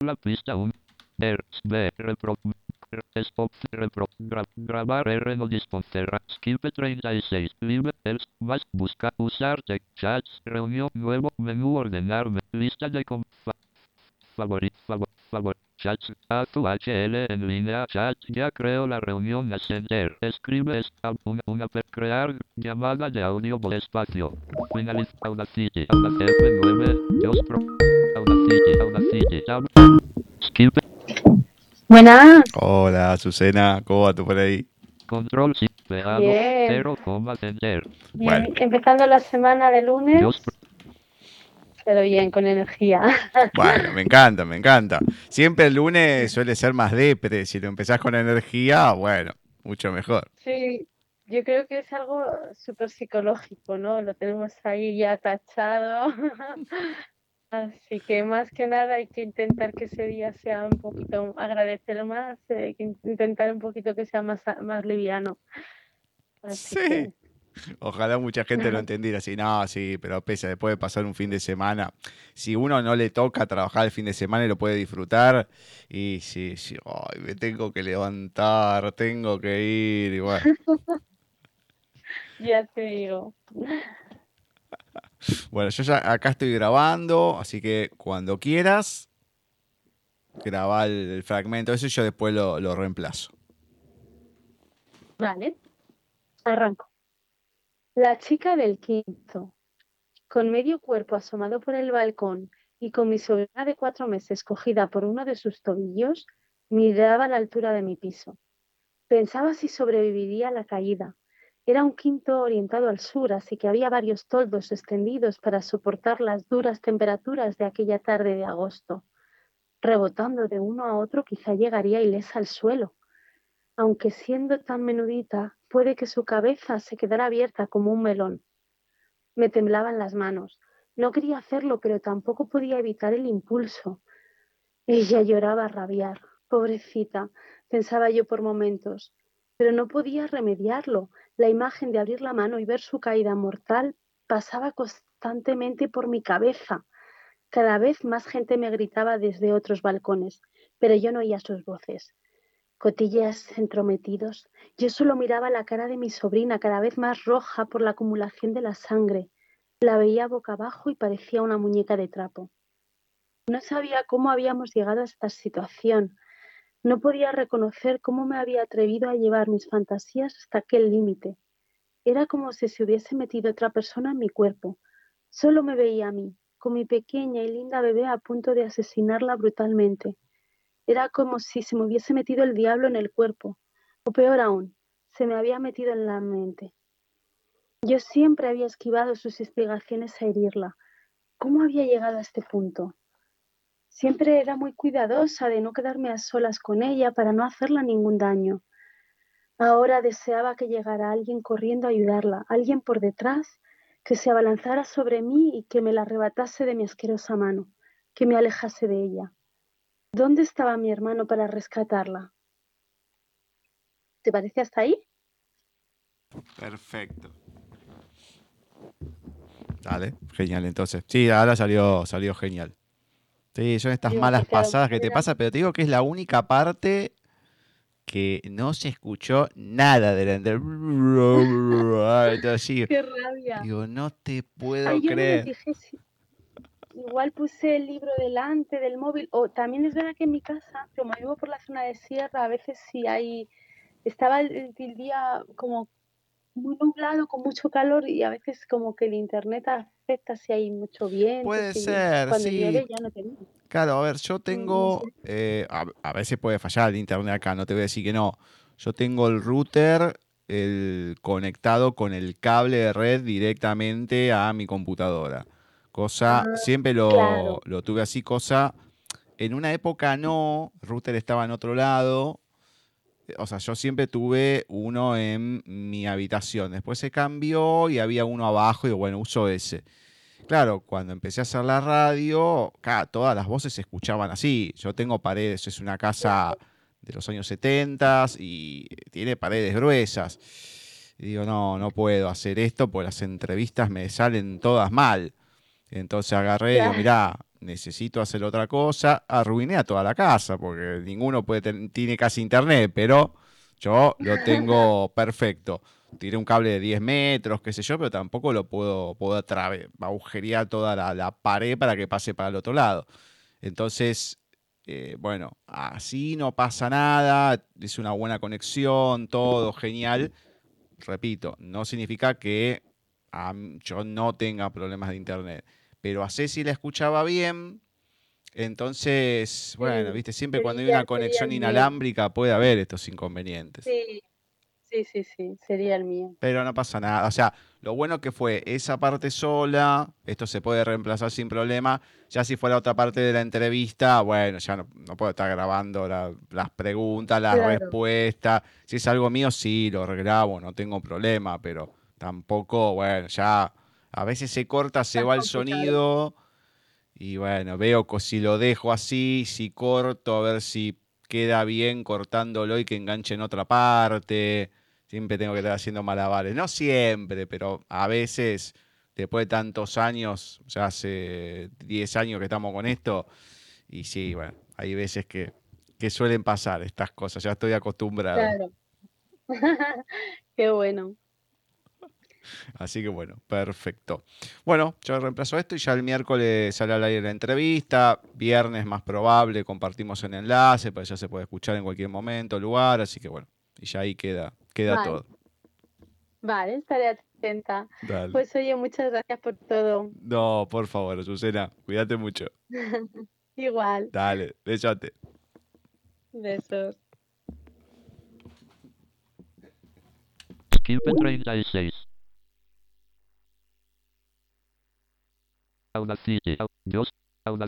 La pista 1. Der, B, repro, stop, repro, gra, grabar R no disponer. Skip 36. Libre, el, más, busca, usar, chats, reunión, nuevo, menú, ordenarme, lista de com, fa, favorit, favor, favor, chats, A, tu, H, L, en línea, chat, ya creo la reunión, ascender, escribe, esta, una, una, per- crear, llamada de audio, por espacio, finaliz, Audacity, Audacity, 9, 2, pro, Audacity, Audacity, tab, Buenas. Hola, Azucena, ¿cómo va tú por ahí? control, sí, pegado, Bien. 0, coma, sender, Bien, Bueno. empezando la semana de lunes, pero bien, con energía. Bueno, me encanta, me encanta. Siempre el lunes suele ser más depre. Si lo empezás con energía, bueno, mucho mejor. Sí, yo creo que es algo súper psicológico, ¿no? Lo tenemos ahí ya tachado. Así que más que nada hay que intentar que ese día sea un poquito, agradecer más, eh, hay que in- intentar un poquito que sea más, más liviano. Así Sí. que, Ojalá mucha gente lo entendiera así. No, sí, pero pese, después de pasar un fin de semana, si uno no le toca trabajar el fin de semana y lo puede disfrutar, y sí, sí, ay, me tengo que levantar, tengo que ir, y bueno. ya te digo. Bueno, yo ya acá estoy grabando, así que cuando quieras, graba el, fragmento ese y yo después lo, lo reemplazo. Vale, arranco. La chica del quinto, con medio cuerpo asomado por el balcón y con mi sobrina de cuatro meses cogida por uno de sus tobillos, miraba a la altura de mi piso. Pensaba si sobreviviría a la caída. Era un quinto orientado al sur, así que había varios toldos extendidos para soportar las duras temperaturas de aquella tarde de agosto. Rebotando de uno a otro, quizá llegaría ilesa al suelo aunque siendo tan menudita, puede que su cabeza se quedara abierta como un melón. Me temblaban las manos. No quería hacerlo, pero tampoco podía evitar el impulso. Ella lloraba a rabiar. Pobrecita, pensaba yo por momentos, pero no podía remediarlo. La imagen de abrir la mano y ver su caída mortal pasaba constantemente por mi cabeza. Cada vez más gente me gritaba desde otros balcones, pero yo no oía sus voces cotillas entrometidos. Yo solo miraba la cara de mi sobrina, cada vez más roja por la acumulación de la sangre. La veía boca abajo y parecía una muñeca de trapo. No sabía cómo habíamos llegado a esta situación. No podía reconocer cómo me había atrevido a llevar mis fantasías hasta aquel límite. Era como si se hubiese metido otra persona en mi cuerpo. Solo me veía a mí, con mi pequeña y linda bebé a punto de asesinarla brutalmente. Era como si se me hubiese metido el diablo en el cuerpo, o peor aún, se me había metido en la mente. Yo siempre había esquivado sus instigaciones a herirla. ¿Cómo había llegado a este punto? Siempre era muy cuidadosa de no quedarme a solas con ella para no hacerla ningún daño. Ahora deseaba que llegara alguien corriendo a ayudarla, alguien por detrás que se abalanzara sobre mí y que me la arrebatase de mi asquerosa mano, que me alejase de ella. ¿Dónde estaba mi hermano para rescatarla? ¿Te parece hasta ahí? Perfecto. Dale, genial entonces. Sí, ahora salió, salió genial. Sí, son estas Digo, malas que pasadas que te pasa, pero te digo que es la única parte que no se escuchó nada de la así. ¡Qué rabia! Digo, no te puedo Ay, creer. si- Igual puse el libro delante del móvil. O también es verdad que en mi casa, como vivo por la zona de sierra, a veces sí hay. Estaba el, el día como muy nublado, con mucho calor, y a veces como que el internet afecta si hay mucho viento. Puede si- ser, Cuando sí. llueve ya no te viene. Claro, a ver, yo tengo, sé. eh, a, a veces puede fallar el internet acá, no te voy a decir que no. Yo tengo el router el, conectado con el cable de red directamente a mi computadora. Cosa, Ah, siempre lo, claro. lo tuve así, cosa, en una época no, router estaba en otro lado, o sea, yo siempre tuve uno en mi habitación, después se cambió y había uno abajo y bueno, uso ese. Claro, cuando empecé a hacer la radio, todas las voces se escuchaban así. Yo tengo paredes, es una casa de los años 70 y tiene paredes gruesas. Y digo, no, no puedo hacer esto porque las entrevistas me salen todas mal. Entonces agarré y digo, mirá, necesito hacer otra cosa. Arruiné a toda la casa porque ninguno puede tiene casi internet, pero yo lo tengo perfecto. Tiré un cable de 10 metros, qué sé yo, pero tampoco lo puedo, puedo agujerear toda la, la pared para que pase para el otro lado. Entonces, eh, bueno, así no pasa nada, es una buena conexión, todo genial. Repito, no significa que a yo no tenga problemas de internet, pero a Ceci la escuchaba bien. Entonces, bueno, Sí, viste, siempre cuando hay una conexión inalámbrica puede haber estos inconvenientes. Sí, sí, sí, sí, sería el mío. Pero no pasa nada. O sea, lo bueno que fue esa parte sola, esto se puede reemplazar sin problema. Ya si fuera otra parte de la entrevista, bueno, ya no, no puedo estar grabando la- las preguntas, las Claro. respuestas. Si es algo mío, sí, lo regrabo, no tengo problema, pero tampoco, bueno, ya a veces se corta, se va el sonido y bueno, veo si lo dejo así, si corto, a ver si queda bien cortándolo y que enganche en otra parte. Siempre tengo que estar haciendo malabares. No siempre, pero a veces, después de tantos años, ya hace 10 años que estamos con esto, y sí, bueno, hay veces que, que suelen pasar estas cosas, ya estoy acostumbrado. Claro. Qué bueno. Así que bueno, perfecto. Bueno, yo reemplazo esto y ya el miércoles sale al aire la entrevista. Viernes más probable, compartimos el enlace, pues ya se puede escuchar en cualquier momento, lugar, así que bueno, y ya ahí queda, queda Vale. todo. Vale, estaré atenta. Dale. Pues oye, muchas gracias por todo. No, por favor, Susana, cuídate mucho. Igual. Dale, besote. Besos. Skip 36. Audacity. Au- Dios. Audacity.